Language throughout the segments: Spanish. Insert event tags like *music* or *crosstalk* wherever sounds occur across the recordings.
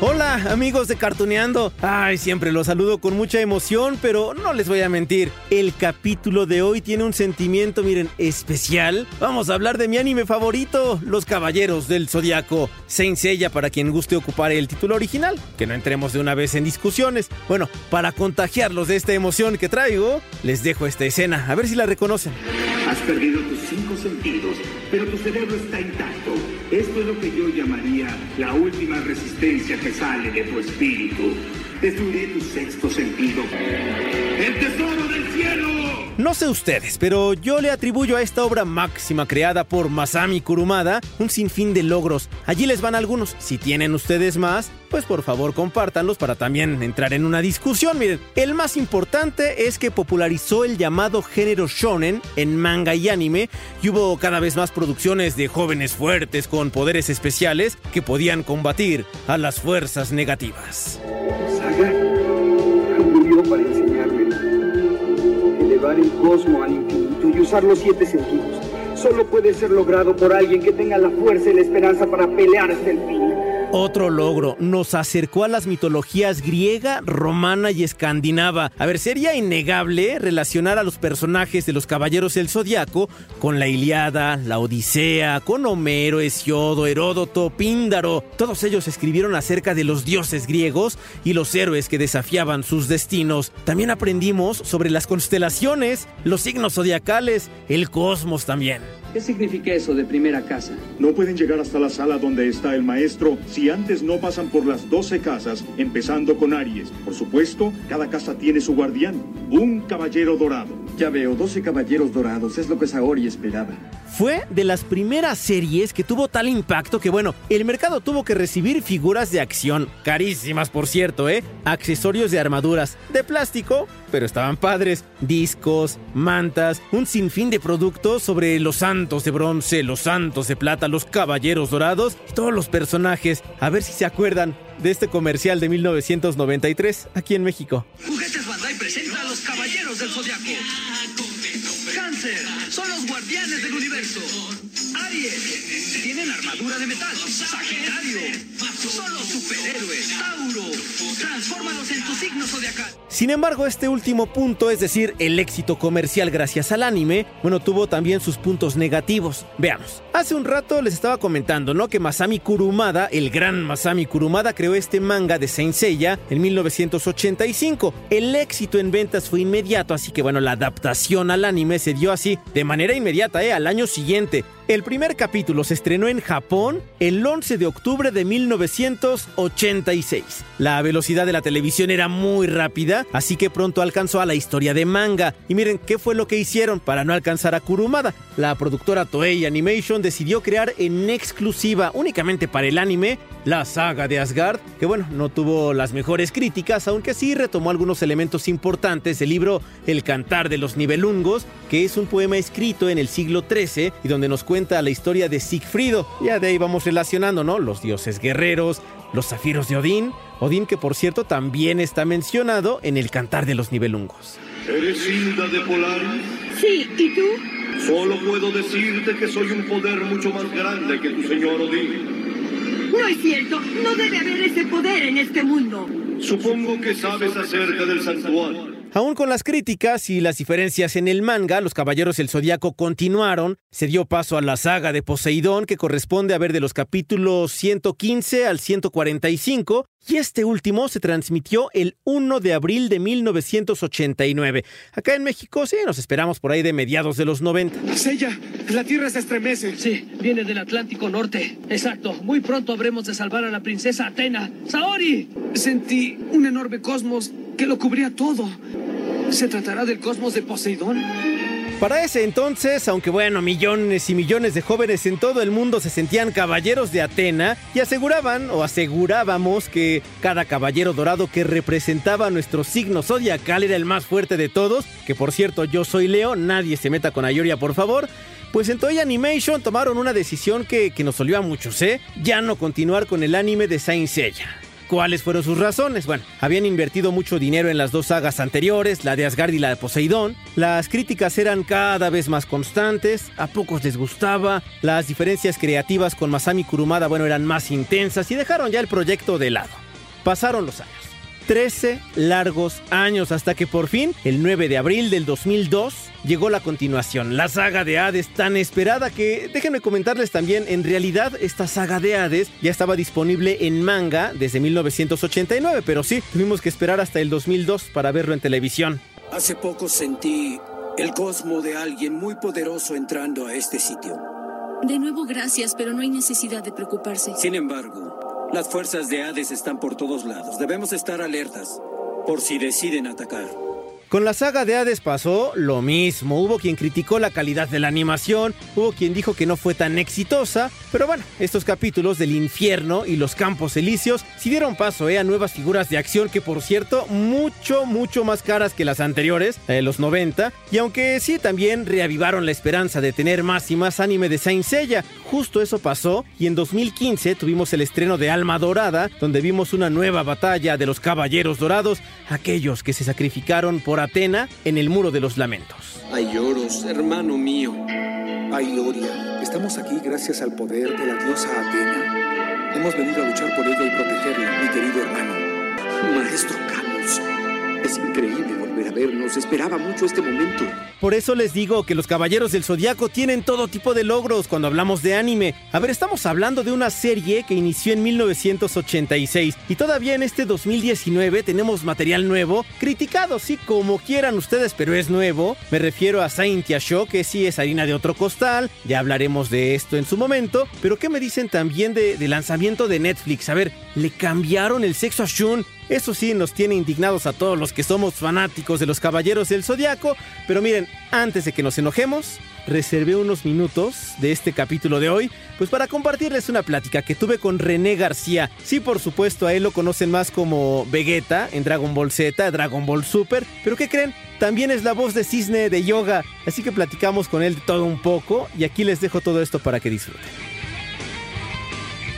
Hola amigos de Cartuneando. Ay, siempre los saludo con mucha emoción, pero no les voy a mentir. El capítulo de hoy tiene un sentimiento, miren, especial. Vamos a hablar de mi anime favorito, Los Caballeros del Zodiaco. Saint Seiya para quien guste ocupar el título original. Que no entremos de una vez en discusiones. Bueno, para contagiarlos de esta emoción que traigo, les dejo esta escena, a ver si la reconocen. Has perdido tus cinco sentidos, pero tu cerebro está intacto. Esto es lo que yo llamaría la última resistencia que sale de tu espíritu. Destruiré tu sexto sentido. ¡El tesoro del cielo! No sé ustedes, pero yo le atribuyo a esta obra máxima creada por Masami Kurumada un sinfín de logros. Allí les van algunos. Si tienen ustedes más, pues por favor compártanlos para también entrar en una discusión. Miren, el más importante es que popularizó el llamado género shonen en manga y anime y hubo cada vez más producciones de jóvenes fuertes con poderes especiales que podían combatir a las fuerzas negativas. El cosmo al infinito y usar los siete sentidos. Solo puede ser logrado por alguien que tenga la fuerza y la esperanza para pelear hasta el fin. Otro logro, nos acercó a las mitologías griega, romana y escandinava. A ver, sería innegable relacionar a los personajes de los Caballeros del Zodiaco con la Iliada, la Odisea, con Homero, Hesiodo, Heródoto, Píndaro. Todos ellos escribieron acerca de los dioses griegos y los héroes que desafiaban sus destinos. También aprendimos sobre las constelaciones, los signos zodiacales, el cosmos también. ¿Qué significa eso de primera casa? No pueden llegar hasta la sala donde está el maestro si antes no pasan por las 12 casas, empezando con Aries. Por supuesto, cada casa tiene su guardián, un caballero dorado. Ya veo, 12 caballeros dorados, es lo que Saori esperaba. Fue de las primeras series que tuvo tal impacto que, bueno, el mercado tuvo que recibir figuras de acción, carísimas por cierto, ¿eh? Accesorios de armaduras, de plástico, pero estaban padres, discos, mantas, un sinfín de productos sobre los santos de bronce, los santos de plata, los caballeros dorados y todos los personajes. A ver si se acuerdan de este comercial de 1993 aquí en México. Juguetes Bandai presenta a los Caballeros del Zodiaco. Cáncer, son los guardianes del universo. Tienen armadura de metal. Sagitario, son los superhéroes. Tauro, transfórmalos en tu signo zodiacal. Sin embargo, este último punto, es decir, el éxito comercial gracias al anime, bueno, tuvo también sus puntos negativos. Veamos. Hace un rato les estaba comentando, ¿no? Que Masami Kurumada, el gran Masami Kurumada, creó este manga de Saint Seiya en 1985. El éxito en ventas fue inmediato, así que bueno, la adaptación al anime se dio así, de manera inmediata, ¿eh? Al año siguiente. El primer capítulo se estrenó en Japón el 11 de octubre de 1986. La velocidad de la televisión era muy rápida, así que pronto alcanzó a la historia de manga. Y miren qué fue lo que hicieron para no alcanzar a Kurumada. La productora Toei Animation decidió crear en exclusiva únicamente para el anime la saga de Asgard, que bueno, no tuvo las mejores críticas, aunque sí retomó algunos elementos importantes del libro El cantar de los nivelungos, que es un poema escrito en el siglo XIII y donde nos cuenta la historia de Sigfrido. Ya de ahí vamos relacionando, ¿no? Los dioses guerreros, los zafiros de Odín, Odín que por cierto también está mencionado en el cantar de los nivelungos. ¿Eres Hilda de Polaris? Sí, ¿y tú? Solo puedo decirte que soy un poder mucho más grande que tu señor Odín. No es cierto, no debe haber ese poder en este mundo. Supongo que sabes acerca del santuario. Aún con las críticas y las diferencias en el manga, los Caballeros del Zodiaco continuaron. Se dio paso a la saga de Poseidón, que corresponde a ver de los capítulos 115 al 145, y este último se transmitió el 1 de abril de 1989. Acá en México, sí, nos esperamos por ahí de mediados de los 90. Sella, la tierra se estremece. Sí, viene del Atlántico Norte. Exacto. Muy pronto habremos de salvar a la princesa Atena. ¡Saori! Sentí un enorme cosmos que lo cubría todo. ¿Se tratará del cosmos de Poseidón? Para ese entonces, aunque bueno, millones y millones de jóvenes en todo el mundo se sentían caballeros de Atena y aseguraban o asegurábamos que cada caballero dorado que representaba nuestro signo zodiacal era el más fuerte de todos, que por cierto yo soy Leo, nadie se meta con Ayoria por favor, pues en Toei Animation tomaron una decisión que, que nos olió a muchos, ¿eh? Ya no continuar con el anime de Saint Seiya. ¿Cuáles fueron sus razones? Bueno, habían invertido mucho dinero en las dos sagas anteriores, la de Asgard y la de Poseidón. Las críticas eran cada vez más constantes, a pocos les gustaba, las diferencias creativas con Masami Kurumada, bueno, eran más intensas y dejaron ya el proyecto de lado. Pasaron los años. 13 largos años hasta que por fin, el 9 de abril del 2002, llegó la continuación, la saga de Hades tan esperada que, déjenme comentarles también, en realidad esta saga de Hades ya estaba disponible en manga desde 1989, pero sí, tuvimos que esperar hasta el 2002 para verlo en televisión. Hace poco sentí el cosmo de alguien muy poderoso entrando a este sitio. De nuevo gracias, pero no hay necesidad de preocuparse. Sin embargo, las fuerzas de Hades están por todos lados. Debemos estar alertas por si deciden atacar. Con la saga de Hades pasó lo mismo. Hubo quien criticó la calidad de la animación, hubo quien dijo que no fue tan exitosa, pero bueno, estos capítulos del infierno y los campos elíseos sí dieron paso eh, a nuevas figuras de acción que por cierto mucho, mucho más caras que las anteriores, de los 90, y aunque sí también reavivaron la esperanza de tener más y más anime de Saint Seiya, justo eso pasó y en 2015 tuvimos el estreno de Alma Dorada, donde vimos una nueva batalla de los Caballeros Dorados, aquellos que se sacrificaron por Atena en el Muro de los Lamentos. Hay lloros, hermano mío. Ay, Doria, estamos aquí gracias al poder de la diosa Atena. Hemos venido a luchar por ella y protegerla, mi querido hermano. Maestro Camus, es increíble volver a vernos. Esperaba mucho este momento. Por eso les digo que los Caballeros del Zodiaco tienen todo tipo de logros cuando hablamos de anime. A ver, estamos hablando de una serie que inició en 1986 y todavía en este 2019 tenemos material nuevo, criticado, sí, como quieran ustedes, pero es nuevo. Me refiero a Saint Show, que sí es harina de otro costal, ya hablaremos de esto en su momento, pero ¿qué me dicen también de, de lanzamiento de Netflix? A ver, le cambiaron el sexo a Shun. Eso sí nos tiene indignados a todos los que somos fanáticos de los Caballeros del Zodiaco, pero miren, antes de que nos enojemos, reservé unos minutos de este capítulo de hoy, pues para compartirles una plática que tuve con René García. Sí, por supuesto, a él lo conocen más como Vegeta en Dragon Ball Z, Dragon Ball Super, pero ¿qué creen? También es la voz de Cisne de Yoga, así que platicamos con él todo un poco y aquí les dejo todo esto para que disfruten.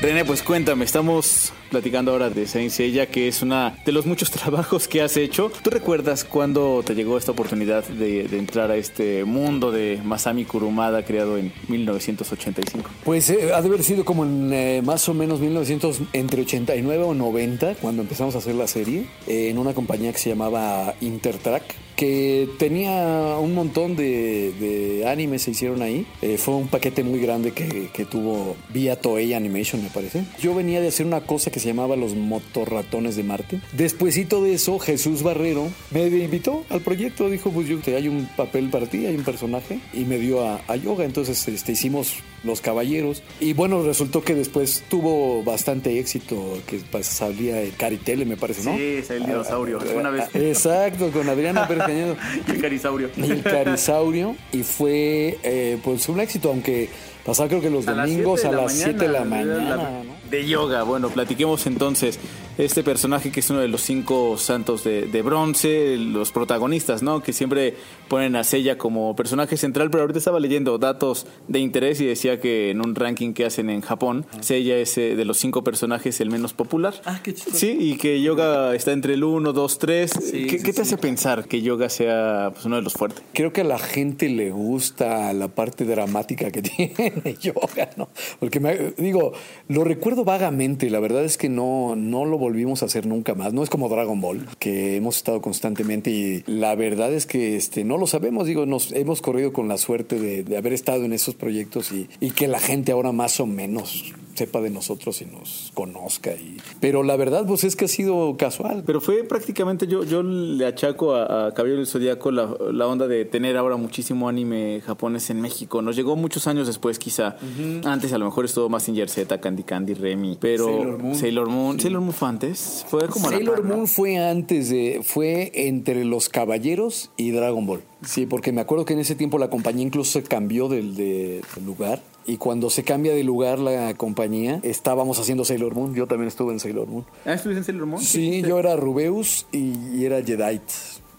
René, pues cuéntame, estamos platicando ahora de Saint Seiya, que es una de los muchos *laughs* trabajos que has hecho. ¿Tú recuerdas cuándo te llegó esta oportunidad de, entrar a este mundo de Masami Kurumada creado en 1985? Pues eh, ha de haber sido como en eh, más o menos 1900, entre 89 o 90, cuando empezamos a hacer la serie, eh, en una compañía que se llamaba Intertrack que tenía un montón de, de animes se hicieron ahí. Eh, fue un paquete muy grande que, que, tuvo vía Toei Animation, me parece. Yo venía de hacer una cosa que se llamaba Los Motorratones de Marte. Despuésito de eso, Jesús Barrero me invitó al proyecto. Dijo, pues yo, hay un papel para ti, hay un personaje. Y me dio a, a yoga. Entonces este, hicimos Los Caballeros. Y bueno, resultó que después tuvo bastante éxito, que pues, salía el Caritele, me parece, ¿no? Sí, es el dinosaurio. Ah, Una vez. Exacto, con Adriana Pérez Y el carisaurio. Y el carisaurio. Y fue eh, pues un éxito, aunque pasaba creo que los A las domingos a de la las mañana, 7 de la mañana. la- ¿no? De yoga, bueno, platiquemos entonces. Este personaje que es uno de los cinco santos de, de bronce, los protagonistas, ¿no? Que siempre ponen a Seiya como personaje central, pero ahorita estaba leyendo datos de interés y decía que en un ranking que hacen en Japón, Seiya es eh, de los cinco personajes el menos popular. Ah, qué chido. Sí, y que Yoga está entre el 1, 2, 3. ¿Qué, sí, qué te sí. hace pensar que Yoga sea pues, uno de los fuertes? Creo que a la gente le gusta la parte dramática que *laughs* tiene yoga, ¿no? Porque me, digo, lo recuerdo vagamente, la verdad es que no, no lo volvimos a hacer nunca más. No es como Dragon Ball, que hemos estado constantemente y la verdad es que este, no lo sabemos, digo, nos hemos corrido con la suerte de, haber estado en esos proyectos y que la gente ahora más o menos sepa de nosotros y nos conozca. Y, pero la verdad, pues es que ha sido casual. Pero fue prácticamente, yo, yo le achaco a, a Caballero del Zodíaco la, la onda de tener ahora muchísimo anime japonés en México. Nos llegó muchos años después, quizá. Antes a lo mejor estuvo más en Z, Candy Candy, Remy. Pero Sailor Moon. Sailor Moon, Sailor Moon fue antes. Fue como la Sailor. Moon fue antes de, fue entre los caballeros y Dragon Ball. Sí, porque me acuerdo que en ese tiempo la compañía incluso se cambió del, de, del lugar. Y cuando se cambia de lugar la compañía, estábamos haciendo Sailor Moon. Yo también estuve en Sailor Moon. ¿Ah, estuviste en Sailor Moon? Sí, yo era Rubeus y, y era Jedi.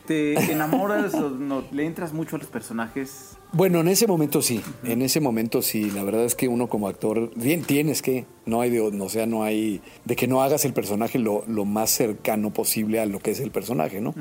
¿Te enamoras o no, le entras mucho a los personajes? Bueno, en ese momento sí, en ese momento sí. La verdad es que uno como actor, bien tienes que, no hay de, o sea, no hay de que no hagas el personaje lo, lo más cercano posible a lo que es el personaje, ¿no?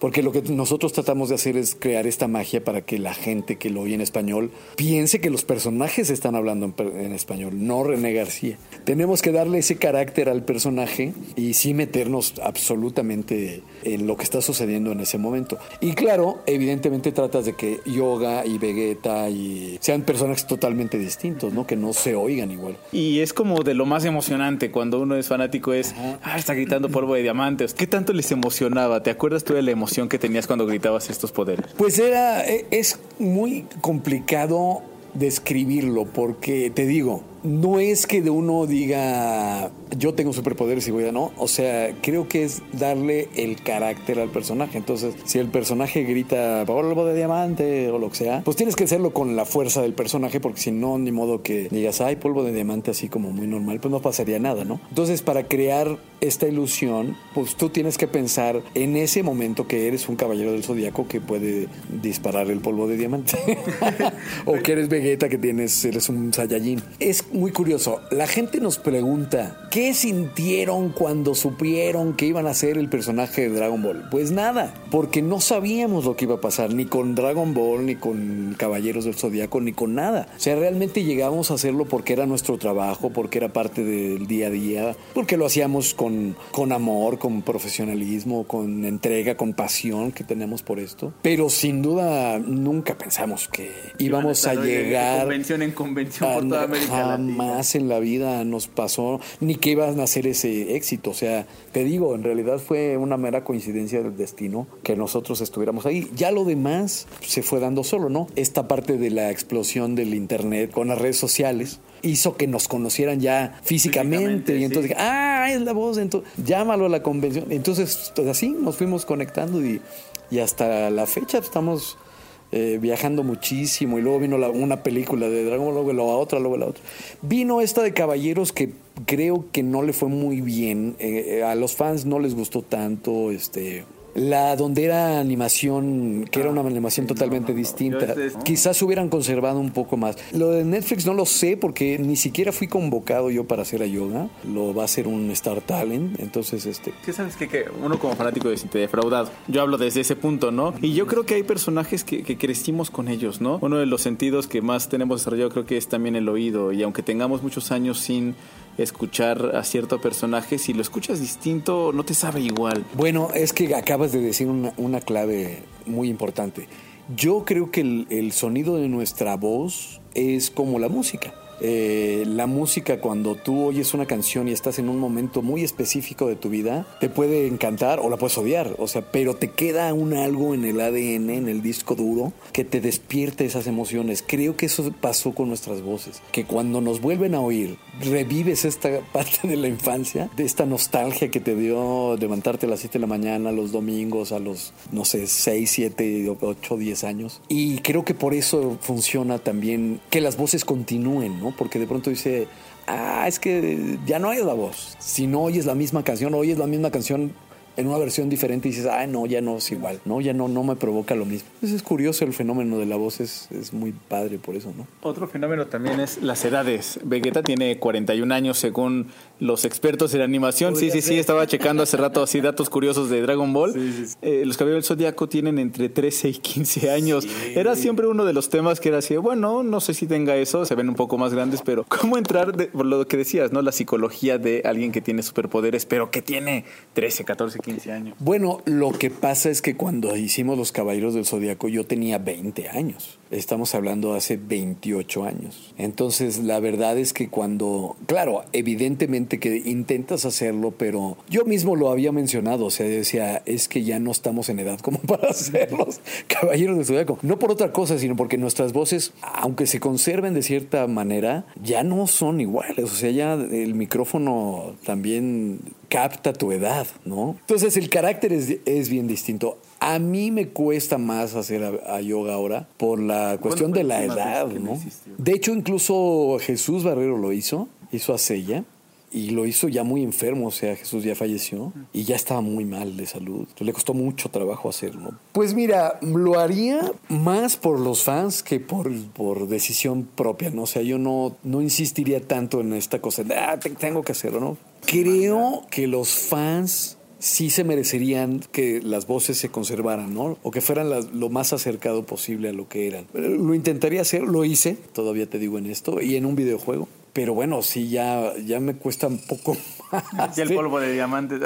Porque lo que nosotros tratamos de hacer es crear esta magia para que la gente que lo oye en español piense que los personajes están hablando en, en español, no René García. Tenemos que darle ese carácter al personaje y sí meternos absolutamente en lo que está sucediendo en ese momento. Y claro, evidentemente tratas de que Yoga y Vegeta y sean personajes totalmente distintos, ¿no? Que no se oigan igual. Y es como de lo más emocionante cuando uno es fanático es, ah, está gritando polvo de diamantes. ¿Qué tanto les emocionaba? ¿Te acuerdas tú de la emoción que tenías cuando gritabas estos poderes? Pues era, e- es muy complicado describirlo porque te digo, no es que de uno diga yo tengo superpoderes y voy a no, o sea, creo que es darle el carácter al personaje. Entonces, si el personaje grita polvo de diamante o lo que sea, pues tienes que hacerlo con la fuerza del personaje porque si no, ni modo que digas, ay, polvo de diamante así como muy normal, pues no pasaría nada, ¿no? Entonces, para crear esta ilusión, pues tú tienes que pensar en ese momento que eres un caballero del zodiaco que puede disparar el polvo de diamante. *laughs* o que eres Vegeta que tienes, eres un Saiyajin. Es muy curioso. La gente nos pregunta, ¿qué sintieron cuando supieron que iban a ser el personaje de Dragon Ball? Pues nada, porque no sabíamos lo que iba a pasar, ni con Dragon Ball, ni con Caballeros del Zodiaco, ni con nada. O sea, realmente llegamos a hacerlo porque era nuestro trabajo, porque era parte del día a día, porque lo hacíamos con, con amor, con profesionalismo, con entrega, con pasión que tenemos por esto. Pero sin duda nunca pensamos que íbamos a de llegar convención en convención a- por toda América. Jamás en la vida nos pasó ni que iban a hacer ese éxito. O sea, te digo, en realidad fue una mera coincidencia del destino que nosotros estuviéramos ahí. Ya lo demás se fue dando solo, ¿no? Esta parte de la explosión del internet con las redes sociales hizo que nos conocieran ya físicamente, y entonces ah es la voz entonces llámalo a la convención entonces pues, así nos fuimos conectando y, y hasta la fecha estamos eh, viajando muchísimo y luego vino la- una película de Dragon Ball, luego la otra, luego la otra. Vino esta de Caballeros que creo que no le fue muy bien, eh, a los fans no les gustó tanto, este... La donde era animación, que era una animación totalmente distinta. Este- Quizás hubieran conservado un poco más. Lo de Netflix no lo sé porque ni siquiera fui convocado yo para hacer a yoga. Lo va a hacer un Star Talent. Entonces, este. ¿Qué sabes que, que uno como fanático de siente defraudado? Yo hablo desde ese punto, ¿no? Y yo creo que hay personajes que, que crecimos con ellos, ¿no? Uno de los sentidos que más tenemos desarrollado creo que es también el oído. Y aunque tengamos muchos años sin escuchar a cierto personaje, si lo escuchas distinto, no te sabe igual. Bueno, es que acabas de decir una, clave muy importante. Yo creo que el sonido de nuestra voz es como la música. Eh, la música cuando tú oyes una canción y estás en un momento muy específico de tu vida, te puede encantar o la puedes odiar, o sea, pero te queda un algo en el ADN, en el disco duro, que te despierte esas emociones. Creo que eso pasó con nuestras voces, que cuando nos vuelven a oír, revives esta parte de la infancia, de esta nostalgia que te dio levantarte a las 7 de la mañana los domingos a los, no sé, 6, 7, 8, 10 años. Y creo que por eso funciona también que las voces continúen, ¿no? Porque de pronto dice, ah, es que ya no oyes la voz. Si no oyes la misma canción, oyes la misma canción en una versión diferente y dices, ah, no, ya no es igual, ¿no? Ya no, no me provoca lo mismo. Entonces es curioso el fenómeno de la voz, es, es muy padre por eso, ¿no? Otro fenómeno también es las edades. Vegeta tiene 41 años según los expertos en animación. Sí, sí, sí, estaba checando hace rato así datos curiosos de Dragon Ball. Eh, los caballeros del Zodíaco tienen entre 13 y 15 años. Era siempre uno de los temas que era así, bueno, no sé si tenga eso, se ven un poco más grandes, pero ¿cómo entrar, de- por lo que decías, ¿no? La psicología de alguien que tiene superpoderes, pero que tiene 13, 14, 15 Bueno, lo que pasa es que cuando hicimos Los Caballeros del Zodiaco yo tenía 20 años. Estamos hablando hace 28 años. Entonces, la verdad es que cuando, claro, evidentemente que intentas hacerlo, pero yo mismo lo había mencionado, o sea, decía, es que ya no estamos en edad como *laughs* para ser los Caballeros del Zodiaco. No por otra cosa, sino porque nuestras voces, aunque se conserven de cierta manera, ya no son iguales. O sea, ya el micrófono también capta tu edad, ¿no? Entonces el carácter es, es bien distinto. A mí me cuesta más hacer a, a yoga ahora por la cuestión de la edad, ¿no? De hecho, incluso Jesús Barrero lo hizo, hizo a Sella. Y lo hizo ya muy enfermo, o sea, Jesús ya falleció y ya estaba muy mal de salud. Le costó mucho trabajo hacerlo. Pues mira, lo haría más por los fans que por, por decisión propia, ¿no? O sea, yo no, no insistiría tanto en esta cosa ah, tengo que hacerlo, ¿no? Creo que los fans sí se merecerían que las voces se conservaran, ¿no? O que fueran lo más acercado posible a lo que eran. Lo intentaría hacer, lo hice, todavía te digo en esto, y en un videojuego. Pero bueno, sí, ya, ya me cuesta un poco. *laughs* Y el polvo de diamantes.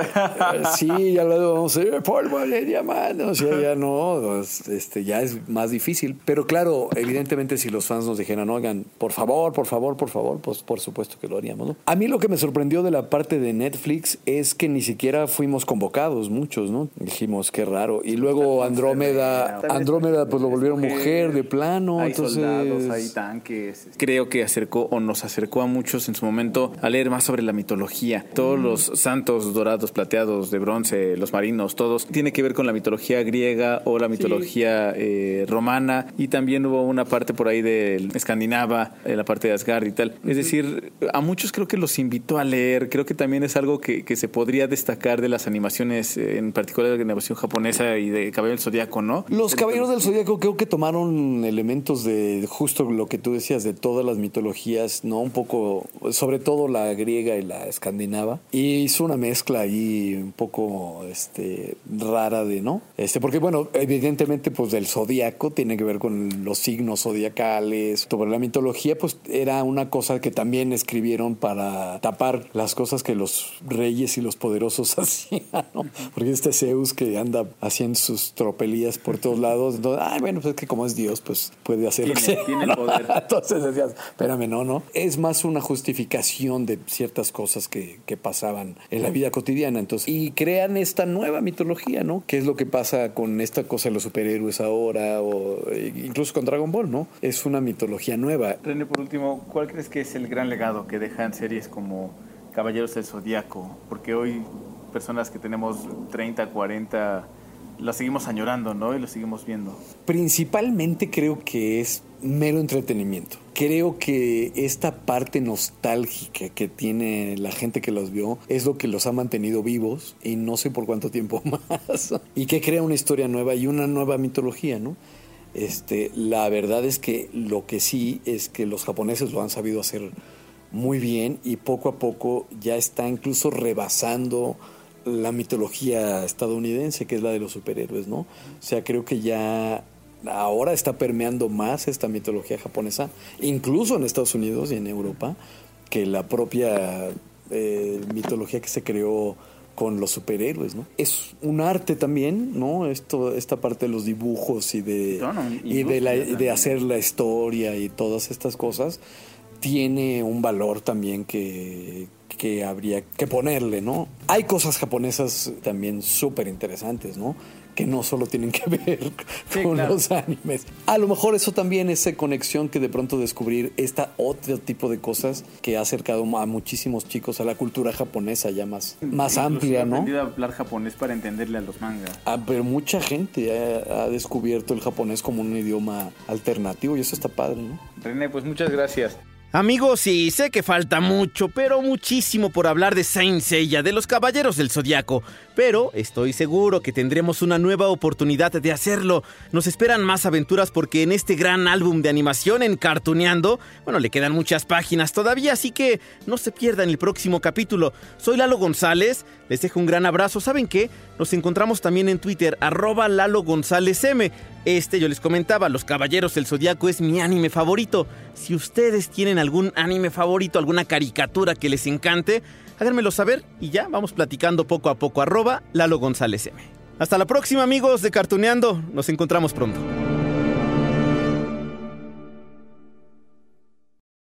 sí, ya lo vamos a polvo de diamantes. O sea, ya no, este, ya es más difícil. Pero claro, evidentemente si los fans nos dijeran, oigan, por favor, por favor, por favor, pues por supuesto que lo haríamos. ¿no? A mí lo que me sorprendió de la parte de Netflix es que ni siquiera fuimos convocados muchos, ¿no? Dijimos, qué raro. Y luego Andrómeda, Andrómeda pues lo volvieron mujer de plano. Hay entonces... soldados, hay tanques. Creo que acercó o nos acercó a muchos en su momento a leer más sobre la mitología. Todos los santos dorados, plateados, de bronce, los marinos, todos, tiene que ver con la mitología griega o la mitología eh, romana. Y también hubo una parte por ahí de escandinava, eh, la parte de Asgard y tal. Es decir, a muchos creo que los invitó a leer. Creo que también es algo que, que se podría destacar de las animaciones, en particular de la animación japonesa y de Caballero del Zodíaco, ¿no? Los Caballeros del Zodíaco creo que tomaron elementos de justo lo que tú decías, de todas las mitologías, ¿no? Un poco sobre todo la griega y la escandinava, y hizo una mezcla ahí un poco este, rara de, ¿no? Este, porque bueno, evidentemente pues del zodiaco tiene que ver con los signos zodiacales, sobre la mitología pues era una cosa que también escribieron para tapar las cosas que los reyes y los poderosos *laughs* hacían, ¿no? Porque este Zeus que anda haciendo sus tropelías por todos lados, entonces, ay, bueno, pues es que como es Dios, pues puede hacer lo que sea. Tiene poder. *laughs* Entonces decías, espérame, no, no. Es más una justificación de ciertas cosas que, que, pasaban en la vida cotidiana. Entonces, y crean esta nueva mitología, ¿no? ¿Qué es lo que pasa con esta cosa de los superhéroes ahora o eh, incluso con Dragon Ball, ¿no? Es una mitología nueva. René, por último, ¿cuál crees que es el gran legado que dejan series como Caballeros del Zodíaco? Porque hoy personas que tenemos 30, 40 la seguimos añorando, ¿no? Y lo seguimos viendo. Principalmente creo que es mero entretenimiento. Creo que esta parte nostálgica que tiene la gente que los vio es lo que los ha mantenido vivos y no sé por cuánto tiempo *laughs* más. y que crea una historia nueva y una nueva mitología, ¿no? Este, la verdad es que lo que sí es que los japoneses lo han sabido hacer muy bien y poco a poco ya está incluso rebasando la mitología estadounidense, que es la de los superhéroes, ¿no? O sea, creo que ya ahora está permeando más esta mitología japonesa, incluso en Estados Unidos y en Europa, que la propia eh, mitología que se creó con los superhéroes, ¿no? Es un arte también, ¿no? Esto, esta parte de los dibujos y de, y de, de hacer la historia y todas estas cosas tiene un valor también que, que habría que ponerle, ¿no? Hay cosas japonesas también súper interesantes, ¿no? Que no solo tienen que *laughs* ver con los animes. A lo mejor eso también, esa conexión que de pronto descubrir esta otro tipo de cosas que ha acercado a muchísimos chicos a la cultura japonesa ya más, más amplia, ¿no? a hablar japonés para entenderle a los mangas. Ah, pero mucha gente ha, ha descubierto el japonés como un idioma alternativo y eso está padre, ¿no? René, pues muchas gracias. Amigos, sí, sé que falta mucho, pero muchísimo por hablar de Saint Seiya, de los Caballeros del Zodiaco. Pero estoy seguro que tendremos una nueva oportunidad de hacerlo. Nos esperan más aventuras porque en este gran álbum de animación en Cartuneando, bueno, le quedan muchas páginas todavía, así que no se pierdan el próximo capítulo. Soy Lalo González, les dejo un gran abrazo. ¿Saben qué? Nos encontramos también en Twitter, arroba Lalo González M. Este, yo les comentaba, Los Caballeros del Zodiaco es mi anime favorito. Si ustedes tienen algún anime favorito, alguna caricatura que les encante, háganmelo saber y ya vamos platicando poco a poco. Arroba Lalo González M. Hasta la próxima amigos de Cartuneando. Nos encontramos pronto.